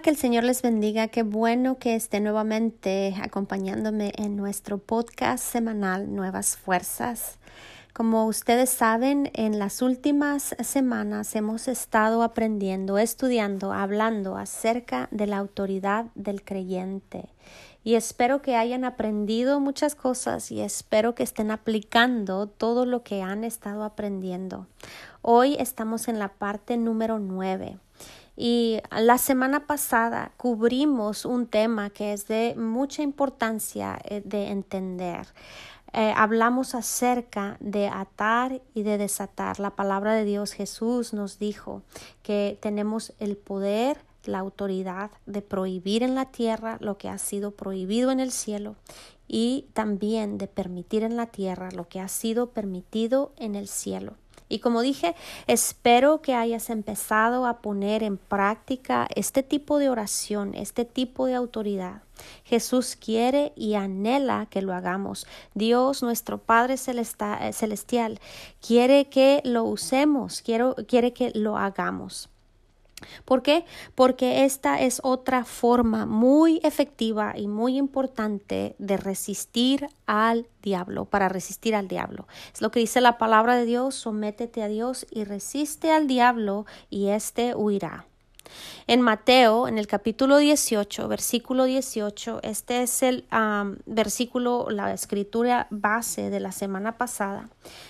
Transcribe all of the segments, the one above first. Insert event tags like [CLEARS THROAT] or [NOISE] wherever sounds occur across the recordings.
Que el Señor les bendiga. Qué bueno que esté nuevamente acompañándome en nuestro podcast semanal Nuevas Fuerzas. Como ustedes saben, en las últimas semanas hemos estado aprendiendo, estudiando, hablando acerca de la autoridad del creyente. Y espero que hayan aprendido muchas cosas y espero que estén aplicando todo lo que han estado aprendiendo. Hoy estamos en la parte número nueve. Y la semana pasada cubrimos un tema que es de mucha importancia eh, de entender. Eh, hablamos acerca de atar y de desatar. La palabra de Dios Jesús nos dijo que tenemos el poder, la autoridad de prohibir en la tierra lo que ha sido prohibido en el cielo y también de permitir en la tierra lo que ha sido permitido en el cielo. Y como dije, espero que hayas empezado a poner en práctica este tipo de oración, este tipo de autoridad. Jesús quiere y anhela que lo hagamos. Dios, nuestro Padre Celestial, quiere que lo usemos, quiere que lo hagamos. ¿Por qué? Porque esta es otra forma muy efectiva y muy importante de resistir al diablo, para resistir al diablo. Es lo que dice la palabra de Dios, sométete a Dios y resiste al diablo y éste huirá. En Mateo, en el capítulo 18, versículo 18, este es el versículo, la escritura base de la semana pasada,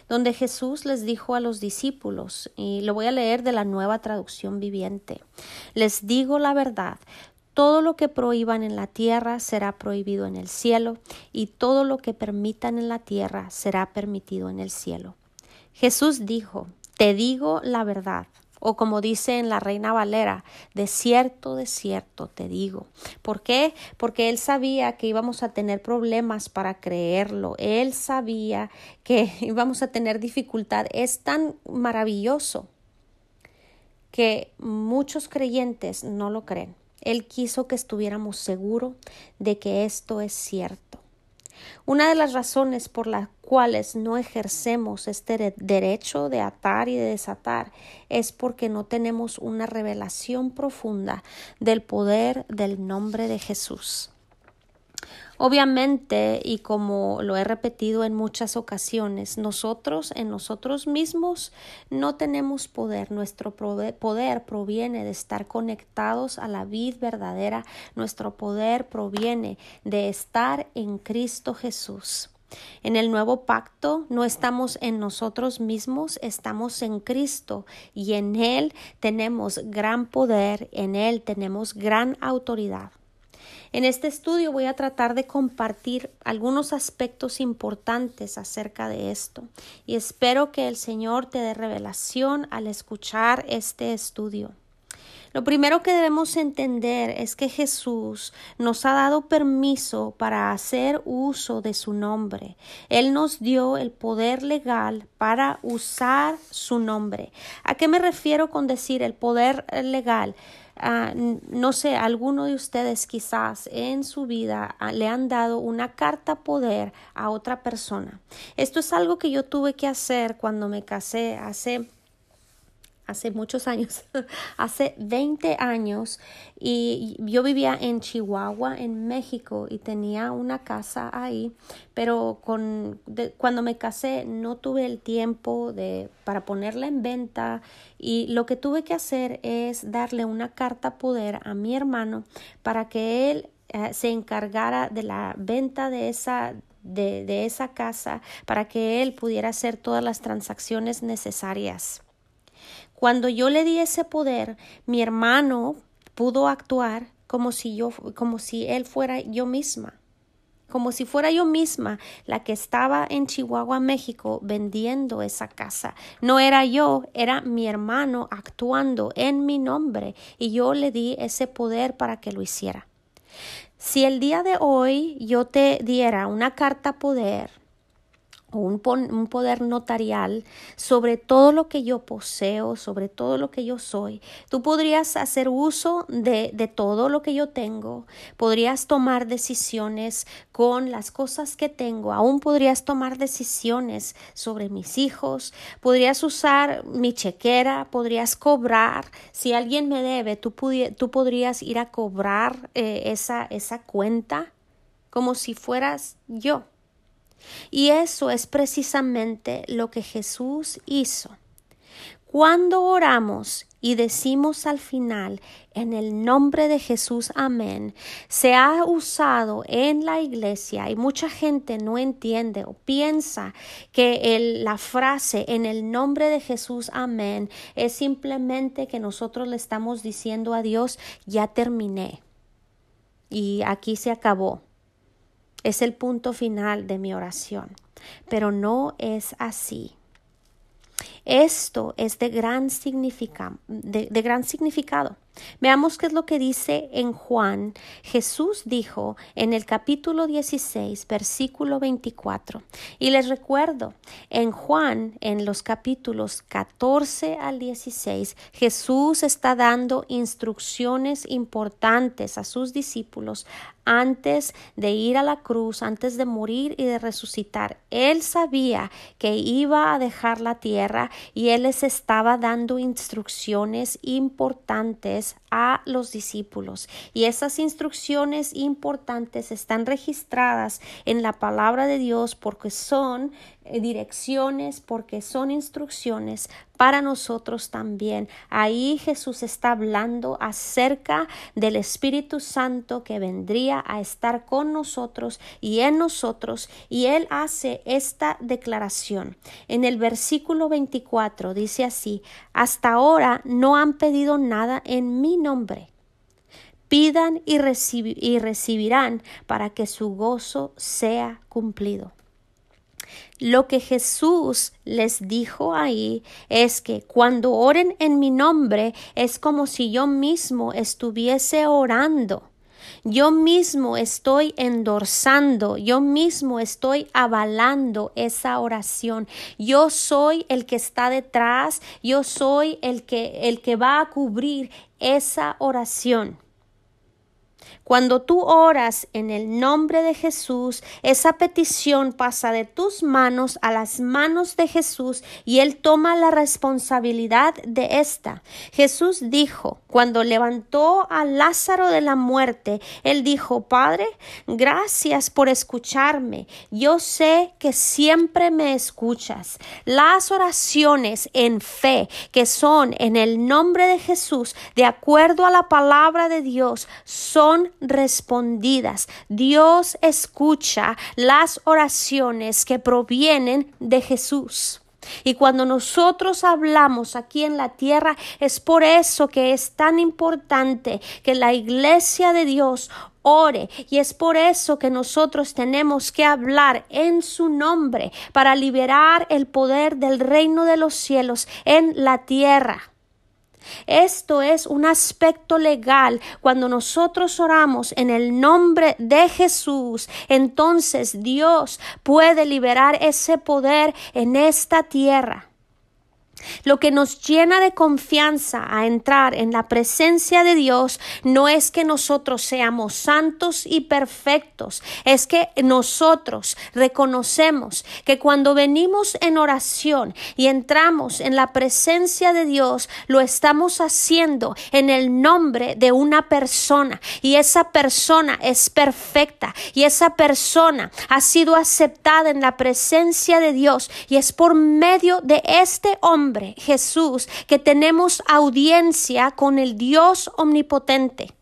donde Jesús les dijo a los discípulos, y lo voy a leer de la nueva traducción viviente, les digo la verdad, todo lo que prohíban en la tierra será prohibido en el cielo, y todo lo que permitan en la tierra será permitido en el cielo. Jesús dijo, Te digo la verdad, o como dice en la Reina Valera, de cierto, de cierto te digo. ¿Por qué? Porque él sabía que íbamos a tener problemas para creerlo. Él sabía que [LAUGHS] íbamos a tener dificultad. Es tan maravilloso que muchos creyentes no lo creen. Él quiso que estuviéramos seguros de que esto es cierto. Una de las razones por las cuales no ejercemos este derecho de atar y de desatar es porque no tenemos una revelación profunda del poder del nombre de Jesús. Obviamente, y como lo he repetido en muchas ocasiones, nosotros en nosotros mismos no tenemos poder. Nuestro poder proviene de estar conectados a la vid verdadera. Nuestro poder proviene de estar en Cristo Jesús. En el nuevo pacto no estamos en nosotros mismos, estamos en Cristo y en Él tenemos gran poder, en Él tenemos gran autoridad. En este estudio voy a tratar de compartir algunos aspectos importantes acerca de esto y espero que el Señor te dé revelación al escuchar este estudio. Lo primero que debemos entender es que Jesús nos ha dado permiso para hacer uso de su nombre. Él nos dio el poder legal para usar su nombre. ¿A qué me refiero con decir el poder legal? Ah, no sé, alguno de ustedes quizás en su vida ah, le han dado una carta poder a otra persona. Esto es algo que yo tuve que hacer cuando me casé hace hace muchos años, [LAUGHS] hace 20 años, y yo vivía en Chihuahua, en México, y tenía una casa ahí, pero con, cuando me casé no tuve el tiempo de, para ponerla en venta, y lo que tuve que hacer es darle una carta poder a mi hermano para que él eh, se encargara de la venta de esa de, de esa casa para que él pudiera hacer todas las transacciones necesarias. Cuando yo le di ese poder, mi hermano pudo actuar como si yo, como si él fuera yo misma como si fuera yo misma la que estaba en Chihuahua, México, vendiendo esa casa. No era yo, era mi hermano actuando en mi nombre y yo le di ese poder para que lo hiciera. Si el día de hoy yo te diera una carta poder o un, poder notarial sobre todo lo que yo poseo, sobre todo lo que yo soy. Tú podrías hacer uso de, de, todo lo que yo tengo, podrías tomar decisiones con las cosas que tengo, aún podrías tomar decisiones sobre mis hijos, podrías usar mi chequera, podrías cobrar, si alguien me debe, tú, tú podrías ir a cobrar eh, esa, esa cuenta como si fueras yo. Y eso es precisamente lo que Jesús hizo. Cuando oramos y decimos al final, en el nombre de Jesús, amén, se ha usado en la iglesia y mucha gente no entiende o piensa que la frase en el nombre de Jesús, amén, es simplemente que nosotros le estamos diciendo a Dios, ya terminé. Y aquí se acabó. Es el punto final de mi oración. Pero no es así. Esto es de gran, de, gran significado. Veamos qué es lo que dice en Juan. Jesús dijo en el capítulo 16, versículo 24. Y les recuerdo, en Juan, en los capítulos 14 al 16, Jesús está dando instrucciones importantes a sus discípulos antes de ir a la cruz, antes de morir y de resucitar. Él sabía que iba a dejar la tierra y él les estaba dando instrucciones importantes a los discípulos. Y esas instrucciones importantes están registradas en la palabra de Dios porque son direcciones, porque son instrucciones para nosotros también. Ahí Jesús está hablando acerca del Espíritu Santo que vendría a estar con nosotros y en nosotros y él hace esta declaración. En el versículo 24 dice así, hasta ahora no han pedido nada en mi nombre pidan y, y, recibirán para que su gozo sea cumplido. Lo que Jesús les dijo ahí es que cuando oren en mi nombre es como si yo mismo estuviese orando. Yo mismo estoy endorsando, yo mismo estoy avalando esa oración. Yo soy el que está detrás, yo soy el que el que va a cubrir esa oración. Cuando tú oras en el nombre de Jesús, esa petición pasa de tus manos a las manos de Jesús y Él toma la responsabilidad de esta. Jesús dijo, cuando levantó a Lázaro de la muerte, Él dijo, Padre, gracias por escucharme. Yo sé que siempre me escuchas. Las oraciones en fe que son en el nombre de Jesús, de acuerdo a la palabra de Dios, son respondidas. Dios escucha las oraciones que provienen de Jesús. Y cuando nosotros hablamos aquí en la tierra, es por eso que es tan importante que la iglesia de Dios ore y es por eso que nosotros tenemos que hablar en su nombre para liberar el poder del reino de los cielos en la tierra. Esto es un aspecto legal. Cuando nosotros oramos en el nombre de Jesús, entonces Dios puede liberar ese poder en esta tierra. Lo que nos llena de confianza a entrar en la presencia de Dios no es que nosotros seamos santos y perfectos, es que nosotros reconocemos que cuando venimos en oración y entramos en la presencia de Dios, lo estamos haciendo en el nombre de una persona. Y esa persona es perfecta. Y esa persona ha sido aceptada en la presencia de Dios. Y es por medio de este hombre Jesús, que tenemos audiencia con el Dios omnipotente.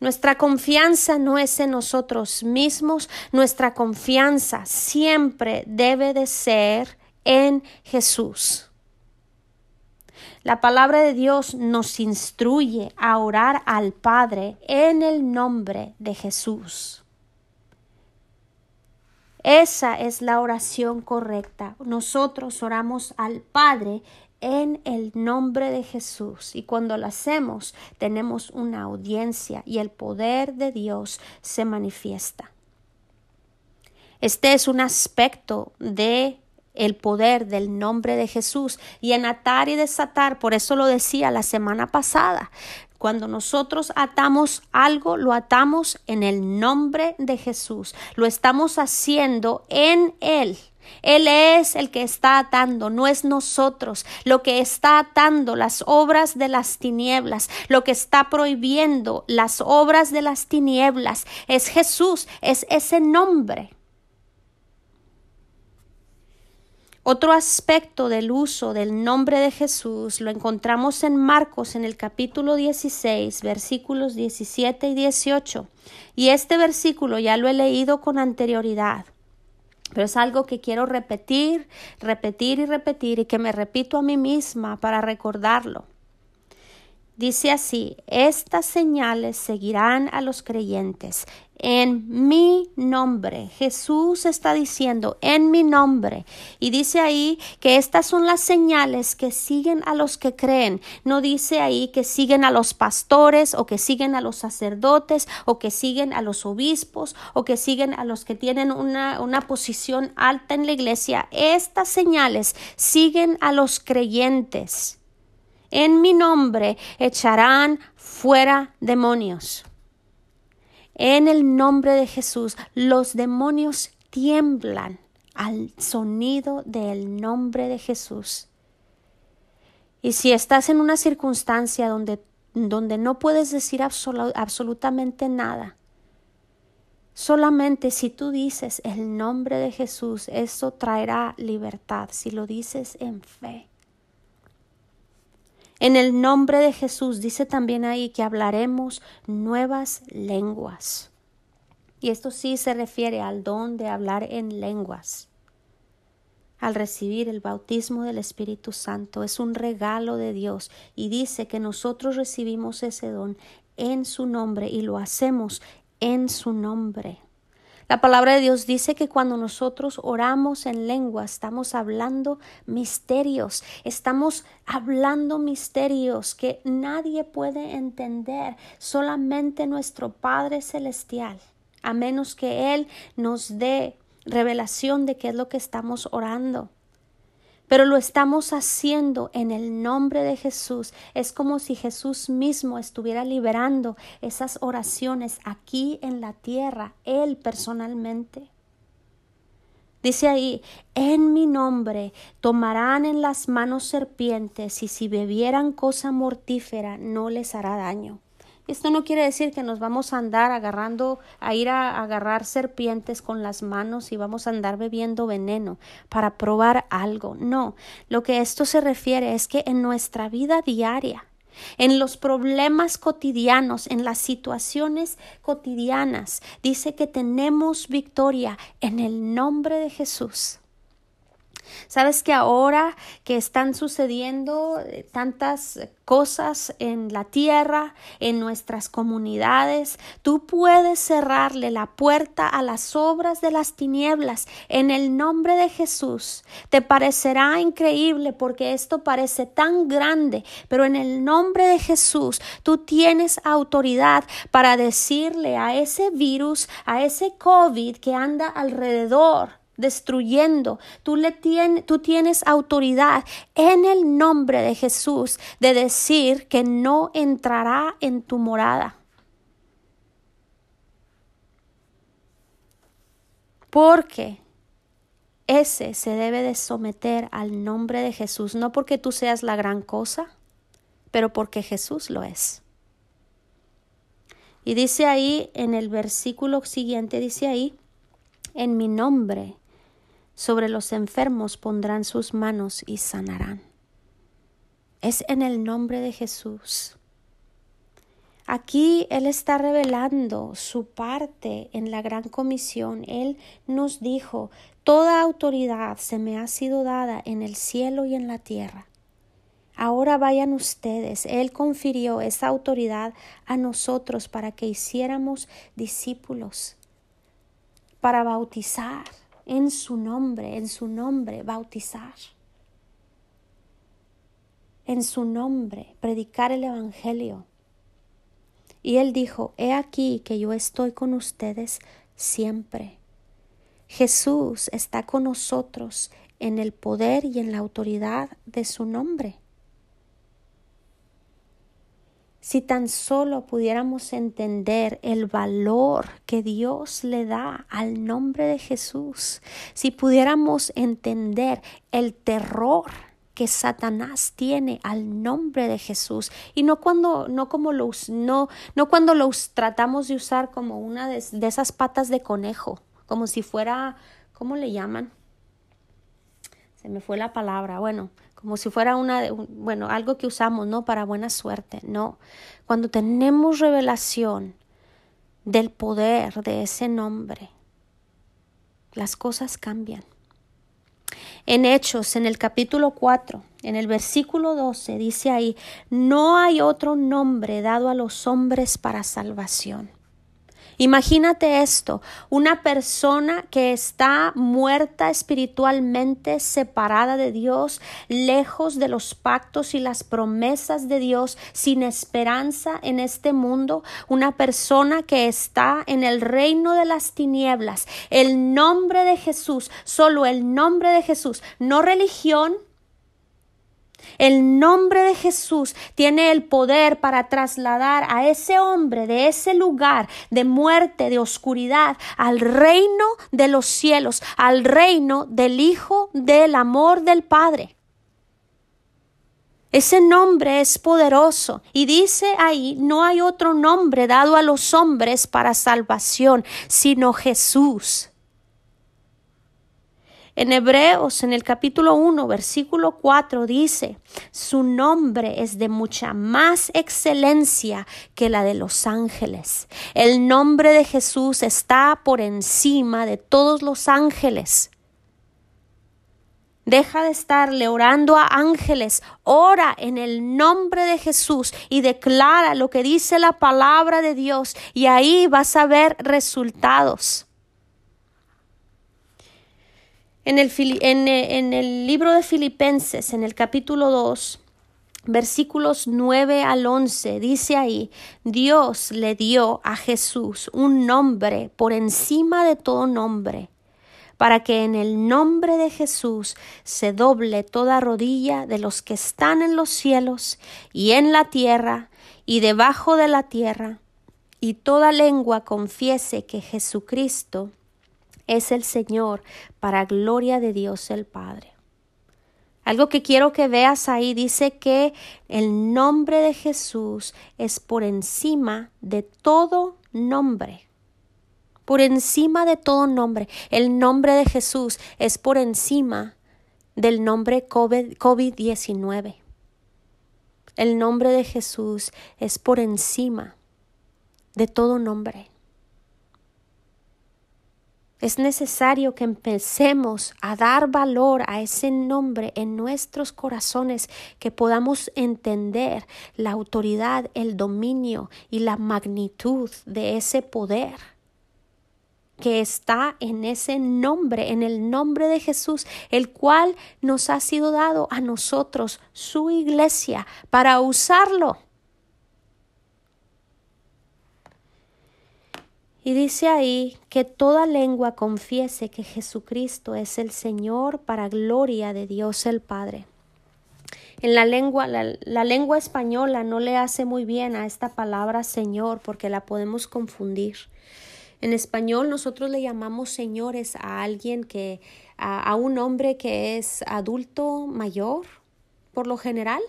Nuestra confianza no es en nosotros mismos, nuestra confianza siempre debe de ser en Jesús. La palabra de Dios nos instruye a orar al Padre en el nombre de Jesús. Esa es la oración correcta. Nosotros oramos al Padre en el nombre de Jesús y cuando lo hacemos tenemos una audiencia y el poder de Dios se manifiesta. Este es un aspecto de el poder del nombre de Jesús y en atar y desatar, por eso lo decía la semana pasada, cuando nosotros atamos algo, lo atamos en el nombre de Jesús, lo estamos haciendo en Él. Él es el que está atando, no es nosotros. Lo que está atando las obras de las tinieblas, lo que está prohibiendo las obras de las tinieblas, es Jesús, es ese nombre. Otro aspecto del uso del nombre de Jesús lo encontramos en Marcos en el capítulo 16, versículos 17 y 18. Y este versículo ya lo he leído con anterioridad, pero es algo que quiero repetir, repetir y repetir y que me repito a mí misma para recordarlo. Dice así, estas señales seguirán a los creyentes. En mi nombre, Jesús está diciendo, en mi nombre. Y dice ahí que estas son las señales que siguen a los que creen. No dice ahí que siguen a los pastores o que siguen a los sacerdotes o que siguen a los obispos o que siguen a los que tienen una, una posición alta en la iglesia. Estas señales siguen a los creyentes. En mi nombre echarán fuera demonios. En el nombre de Jesús los demonios tiemblan al sonido del nombre de Jesús. Y si estás en una circunstancia donde, donde no puedes decir absolutamente nada, solamente si tú dices el nombre de Jesús, eso traerá libertad, si lo dices en fe. En el nombre de Jesús dice también ahí que hablaremos nuevas lenguas. Y esto sí se refiere al don de hablar en lenguas. Al recibir el bautismo del Espíritu Santo es un regalo de Dios y dice que nosotros recibimos ese don en su nombre y lo hacemos en su nombre. La palabra de Dios dice que cuando nosotros oramos en lengua estamos hablando misterios, estamos hablando misterios que nadie puede entender, solamente nuestro Padre Celestial, a menos que Él nos dé revelación de qué es lo que estamos orando pero lo estamos haciendo en el nombre de Jesús. Es como si Jesús mismo estuviera liberando esas oraciones aquí en la tierra, Él personalmente. Dice ahí, en mi nombre tomarán en las manos serpientes y si bebieran cosa mortífera no les hará daño. Esto no quiere decir que nos vamos a andar agarrando, a ir a agarrar serpientes con las manos y vamos a andar bebiendo veneno para probar algo. No, lo que esto se refiere es que en nuestra vida diaria, en los problemas cotidianos, en las situaciones cotidianas, dice que tenemos victoria en el nombre de Jesús. Sabes que ahora que están sucediendo eh, tantas cosas en la tierra, en nuestras comunidades, tú puedes cerrarle la puerta a las obras de las tinieblas en el nombre de Jesús. Te parecerá increíble porque esto parece tan grande, pero en el nombre de Jesús tú tienes autoridad para decirle a ese virus, a ese COVID que anda alrededor, destruyendo. Tú, le tú tienes autoridad en el nombre de Jesús de decir que no entrará en tu morada. Porque ese se debe de someter al nombre de Jesús, no porque tú seas la gran cosa, pero porque Jesús lo es. Y dice ahí en el versículo siguiente, dice ahí, en mi nombre sobre los enfermos pondrán sus manos y sanarán. Es en el nombre de Jesús. Aquí Él está revelando su parte en la gran comisión. Él nos dijo, Toda autoridad se me ha sido dada en el cielo y en la tierra. Ahora vayan ustedes. Él confirió esa autoridad a nosotros para que hiciéramos discípulos, para bautizar, en su nombre, en su nombre, bautizar. En su nombre, predicar el Evangelio. Y él dijo, He aquí que yo estoy con ustedes siempre. Jesús está con nosotros en el poder y en la autoridad de su nombre. Si tan solo pudiéramos entender el valor que Dios le da al nombre de Jesús, si pudiéramos entender el terror que Satanás tiene al nombre de Jesús y no cuando no como los no no cuando los tratamos de usar como una de, de esas patas de conejo, como si fuera ¿cómo le llaman? Se me fue la palabra. Bueno, como si fuera una, bueno, algo que usamos, ¿no? Para buena suerte, no. Cuando tenemos revelación del poder de ese nombre, las cosas cambian. En Hechos, en el capítulo 4, en el versículo 12, dice ahí, no hay otro nombre dado a los hombres para salvación Imagínate esto, una persona que está muerta espiritualmente, separada de Dios, lejos de los pactos y las promesas de Dios, sin esperanza en este mundo, una persona que está en el reino de las tinieblas. El nombre de Jesús, solo el nombre de Jesús, no religión, el nombre de Jesús tiene el poder para trasladar a ese hombre de ese lugar de muerte, de oscuridad, al reino de los cielos, al reino del Hijo del amor del Padre. Ese nombre es poderoso y dice ahí, no hay otro nombre dado a los hombres para salvación, sino Jesús. En Hebreos, en el capítulo 1, versículo 4, dice, su nombre es de mucha más excelencia que la de los ángeles. El nombre de Jesús está por encima de todos los ángeles. Deja de estarle orando a ángeles, ora en el nombre de Jesús y declara lo que dice la palabra de Dios y ahí vas a ver resultados. En el, en, el libro de Filipenses, en el capítulo 2, versículos 9 al 11, dice ahí, Dios le dio a Jesús un nombre por encima de todo nombre, para que en el nombre de Jesús se doble toda rodilla de los que están en los cielos y en la tierra y debajo de la tierra, y toda lengua confiese que Jesucristo es el Señor para gloria de Dios el Padre. Algo que quiero que veas ahí dice que el nombre de Jesús es por encima de todo nombre. Por encima de todo nombre. El nombre de Jesús es por encima del nombre COVID-19. El nombre de Jesús es por encima de todo nombre. Es necesario que empecemos a dar valor a ese nombre en nuestros corazones, que podamos entender la autoridad, el dominio y la magnitud de ese poder que está en ese nombre, en el nombre de Jesús, el cual nos ha sido dado a nosotros, su iglesia, para usarlo Y dice ahí que toda lengua confiese que Jesucristo es el Señor para gloria de Dios el Padre. En la lengua, la, lengua española no le hace muy bien a esta palabra Señor porque la podemos confundir. En español nosotros le llamamos señores a alguien que, a, un hombre que es adulto mayor, por lo general.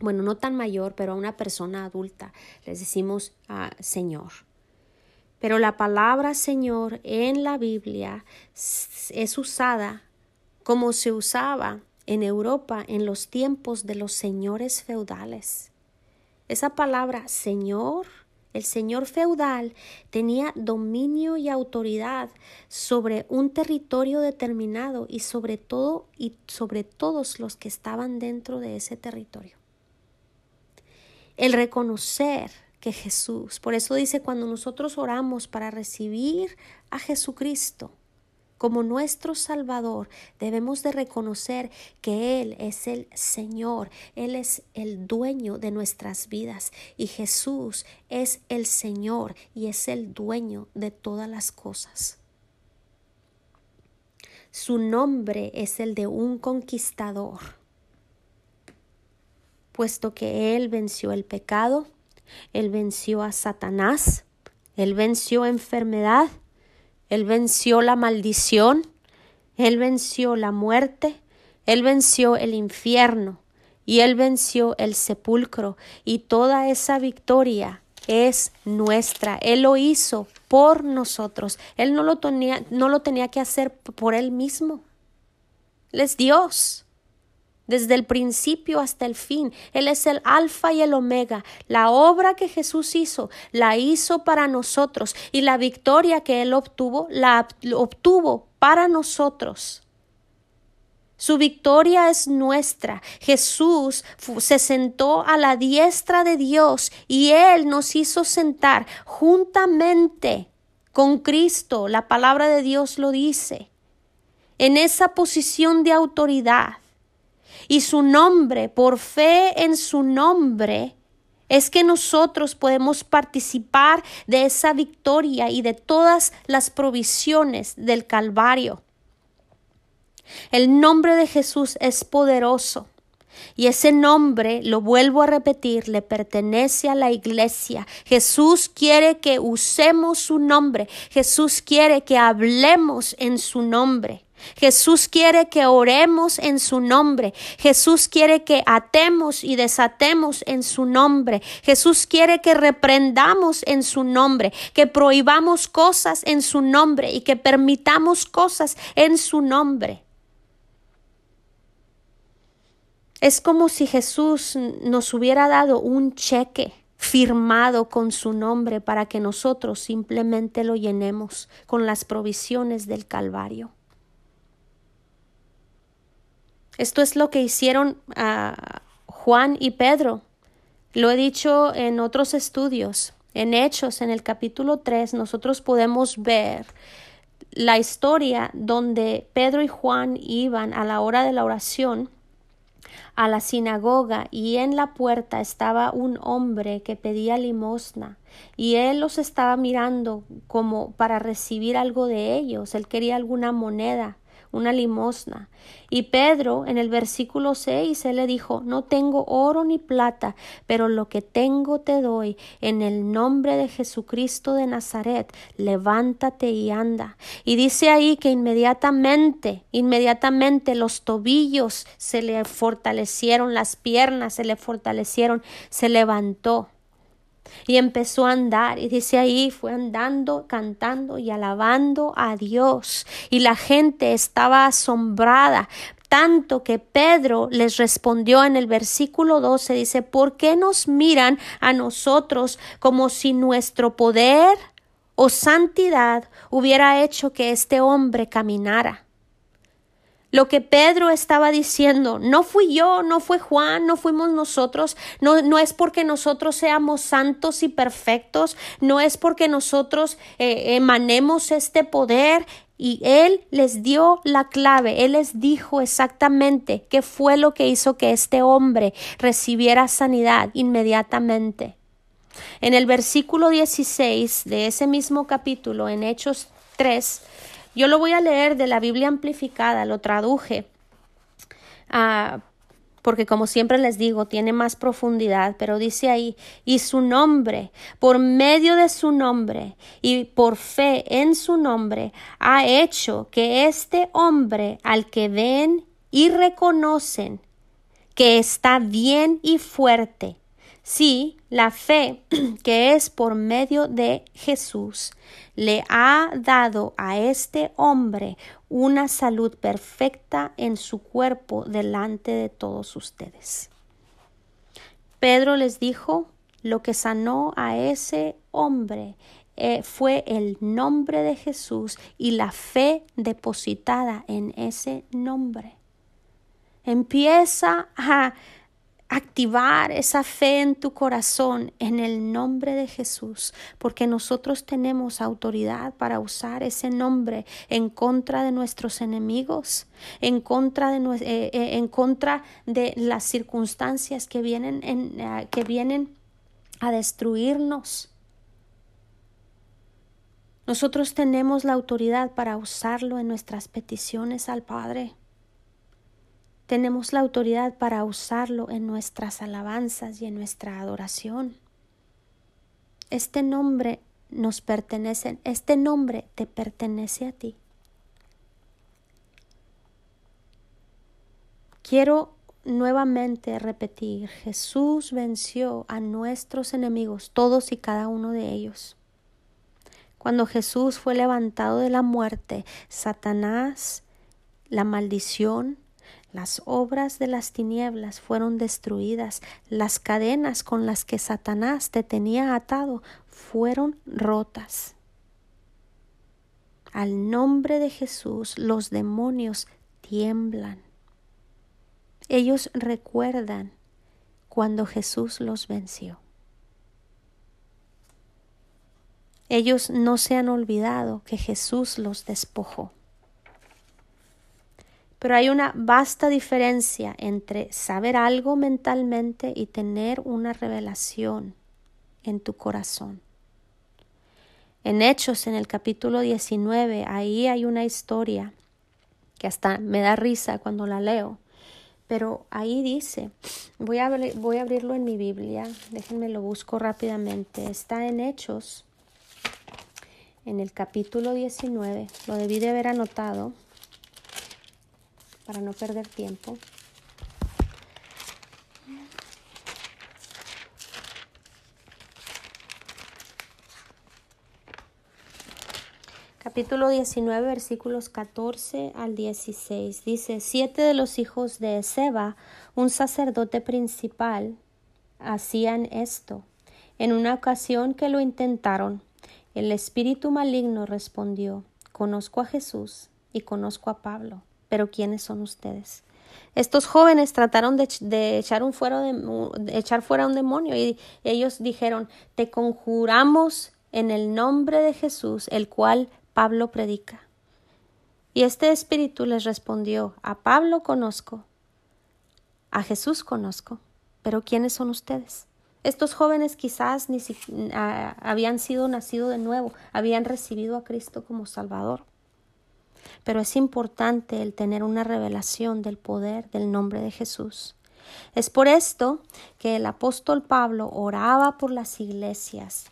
Bueno, no tan mayor, pero a una persona adulta les decimos ah, Señor. Pero la palabra Señor en la Biblia es usada como se usaba en Europa en los tiempos de los señores feudales. Esa palabra Señor, el señor feudal, tenía dominio y autoridad sobre un territorio determinado y sobre todo y sobre todos los que estaban dentro de ese territorio. El reconocer que Jesús. Por eso dice, cuando nosotros oramos para recibir a Jesucristo como nuestro Salvador, debemos de reconocer que Él es el Señor, Él es el dueño de nuestras vidas y Jesús es el Señor y es el dueño de todas las cosas. Su nombre es el de un conquistador, puesto que Él venció el pecado, Él venció a Satanás, Él venció enfermedad, Él venció la maldición, Él venció la muerte, Él venció el infierno y Él venció el sepulcro y toda esa victoria es nuestra. Él lo hizo por nosotros. Él no lo tenía, no lo tenía que hacer por Él mismo. Él es Dios. Desde el principio hasta el fin. Él es el alfa y el omega. La obra que Jesús hizo, la hizo para nosotros. Y la victoria que Él obtuvo, la obtuvo para nosotros. Su victoria es nuestra. Jesús se sentó a la diestra de Dios y Él nos hizo sentar juntamente con Cristo. La palabra de Dios lo dice. En esa posición de autoridad. Y su nombre, por fe en su nombre, es que nosotros podemos participar de esa victoria y de todas las provisiones del Calvario. El nombre de Jesús es poderoso. Y ese nombre, lo vuelvo a repetir, le pertenece a la iglesia. Jesús quiere que usemos su nombre. Jesús quiere que hablemos en su nombre. Jesús quiere que oremos en su nombre. Jesús quiere que atemos y desatemos en su nombre. Jesús quiere que reprendamos en su nombre, que prohibamos cosas en su nombre y que permitamos cosas en su nombre. Es como si Jesús nos hubiera dado un cheque firmado con su nombre para que nosotros simplemente lo llenemos con las provisiones del Calvario. Esto es lo que hicieron a Juan y Pedro. Lo he dicho en otros estudios. En Hechos, en el capítulo 3, nosotros podemos ver la historia donde Pedro y Juan iban a la hora de la oración a la sinagoga y en la puerta estaba un hombre que pedía limosna y él los estaba mirando como para recibir algo de ellos, él quería alguna moneda una limosna. Y Pedro, en el versículo 6, él le dijo, no tengo oro ni plata, pero lo que tengo te doy. En el nombre de Jesucristo de Nazaret, levántate y anda. Y dice ahí que inmediatamente, inmediatamente los tobillos se le fortalecieron, las piernas se le fortalecieron, se levantó y empezó a andar y dice ahí fue andando cantando y alabando a Dios. Y la gente estaba asombrada tanto que Pedro les respondió en el versículo 12 dice ¿por qué nos miran a nosotros como si nuestro poder o santidad hubiera hecho que este hombre caminara lo que Pedro estaba diciendo, no fui yo, no fue Juan, no fuimos nosotros, no, no es porque nosotros seamos santos y perfectos, no es porque nosotros eh, emanemos este poder, y Él les dio la clave, Él les dijo exactamente qué fue lo que hizo que este hombre recibiera sanidad inmediatamente. En el versículo 16 de ese mismo capítulo, en Hechos 3, yo lo voy a leer de la Biblia amplificada, lo traduje, ah, porque como siempre les digo, tiene más profundidad, pero dice ahí, y su nombre, por medio de su nombre y por fe en su nombre, ha hecho que este hombre al que ven y reconocen que está bien y fuerte, Sí, la fe [CLEARS THROAT] que es por medio de Jesús le ha dado a este hombre una salud perfecta en su cuerpo delante de todos ustedes. Pedro les dijo, lo que sanó a ese hombre eh, fue el nombre de Jesús y la fe depositada en ese nombre. Empieza a activar esa fe en tu corazón en el nombre de Jesús, porque nosotros tenemos autoridad para usar ese nombre en contra de nuestros enemigos, en contra de, eh, eh, en contra de las circunstancias que vienen, en, eh, que vienen a destruirnos. Nosotros tenemos la autoridad para usarlo en nuestras peticiones al Padre. Tenemos la autoridad para usarlo en nuestras alabanzas y en nuestra adoración. Este nombre nos pertenece, este nombre te pertenece a ti. Quiero nuevamente repetir, Jesús venció a nuestros enemigos, todos y cada uno de ellos. Cuando Jesús fue levantado de la muerte, Satanás, la maldición, las obras de las tinieblas fueron destruidas, las cadenas con las que Satanás te tenía atado fueron rotas. Al nombre de Jesús los demonios tiemblan. Ellos recuerdan cuando Jesús los venció. Ellos no se han olvidado que Jesús los despojó. Pero hay una vasta diferencia entre saber algo mentalmente y tener una revelación en tu corazón. En Hechos, en el capítulo 19, ahí hay una historia que hasta me da risa cuando la leo, pero ahí dice, voy a, voy a abrirlo en mi Biblia, déjenme lo busco rápidamente, está en Hechos, en el capítulo 19, lo debí de haber anotado para no perder tiempo. capítulo 19, versículos 14 al 16. Dice, siete de los hijos de Seba, un sacerdote principal, hacían esto. En una ocasión que lo intentaron, el espíritu maligno respondió, conozco a Jesús y conozco a Pablo, pero ¿quiénes son ustedes? Estos jóvenes trataron de, echar, un fuera de, echar fuera un demonio y ellos dijeron, te conjuramos en el nombre de Jesús, el cual Pablo predica. Y este espíritu les respondió, a Pablo conozco, a Jesús conozco, pero ¿quiénes son ustedes? Estos jóvenes quizás ni siquiera habían sido nacidos de nuevo, habían recibido a Cristo como Salvador. Pero es importante el tener una revelación del poder del nombre de Jesús. Es por esto que el apóstol Pablo oraba por las iglesias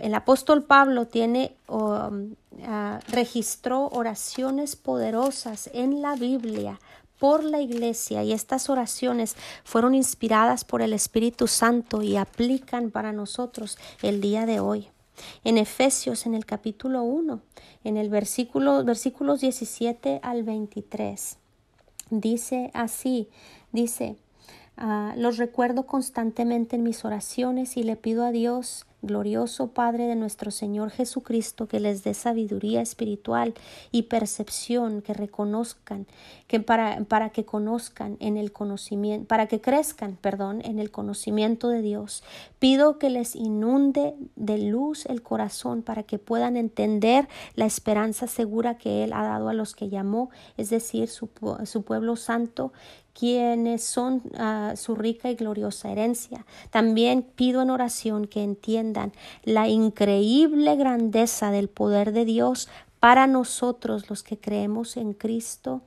el apóstol Pablo tiene um, ah, registró oraciones poderosas en la Biblia por la iglesia y estas oraciones fueron inspiradas por el Espíritu Santo y aplican para nosotros el día de hoy. En Efesios, en el capítulo 1, en el versículo, versículos 17 al 23, dice así, dice, ah, los recuerdo constantemente en mis oraciones y le pido a Dios glorioso Padre de nuestro Señor Jesucristo, que les dé sabiduría espiritual y percepción, que reconozcan, que para, para que conozcan en el conocimiento, para que crezcan, perdón, en el conocimiento de Dios. Pido que les inunde de luz el corazón para que puedan entender la esperanza segura que Él ha dado a los que llamó, es decir, su, su pueblo santo, quienes son ah, su rica y gloriosa herencia. También pido en oración que entiendan la increíble grandeza del poder de Dios para nosotros los que creemos en Cristo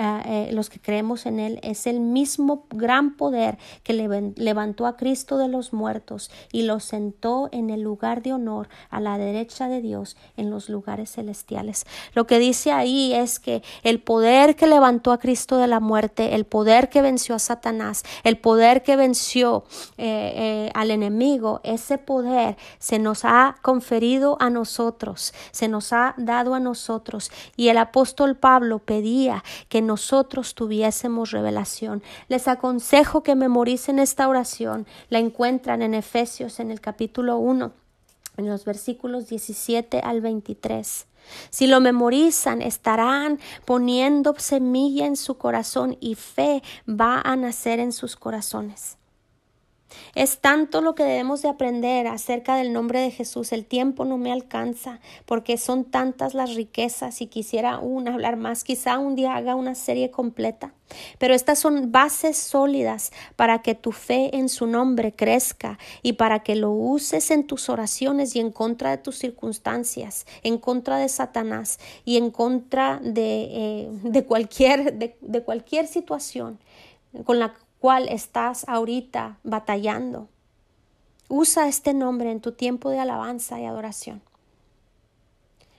eh, los que creemos en Él, es el mismo gran poder que levantó a Cristo de los muertos y lo sentó en el lugar de honor a la derecha de Dios en los lugares celestiales. Lo que dice ahí es que el poder que levantó a Cristo de la muerte, el poder que venció a Satanás, el poder que venció eh, eh, al enemigo, ese poder se nos ha conferido a nosotros, se nos ha dado a nosotros. Y el apóstol Pablo pedía que nosotros tuviésemos revelación. Les aconsejo que memoricen esta oración. La encuentran en Efesios en el capítulo 1, en los versículos 17 al 23. Si lo memorizan, estarán poniendo semilla en su corazón y fe va a nacer en sus corazones. Es tanto lo que debemos de aprender acerca del nombre de Jesús. El tiempo no me alcanza porque son tantas las riquezas y quisiera hablar más. Quizá un día haga una serie completa. Pero estas son bases sólidas para que tu fe en su nombre crezca y para que lo uses en tus oraciones y en contra de tus circunstancias, en contra de Satanás y en contra de, eh, de cualquier, de cualquier situación con la cual estás ahorita batallando. Usa este nombre en tu tiempo de alabanza y adoración.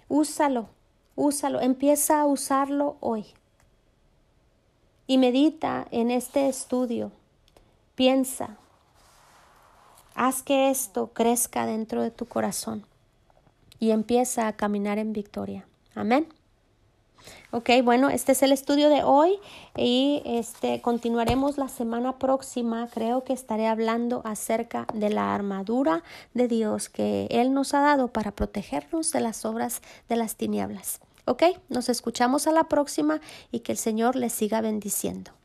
Úsalo, úsalo, empieza a usarlo hoy. Y medita en este estudio. Piensa. Haz que esto crezca dentro de tu corazón y empieza a caminar en victoria. Amén. Ok, bueno, este es el estudio de hoy y este continuaremos la semana próxima. Creo que estaré hablando acerca de la armadura de Dios que Él nos ha dado para protegernos de las obras de las tinieblas. Ok, nos escuchamos a la próxima y que el Señor les siga bendiciendo.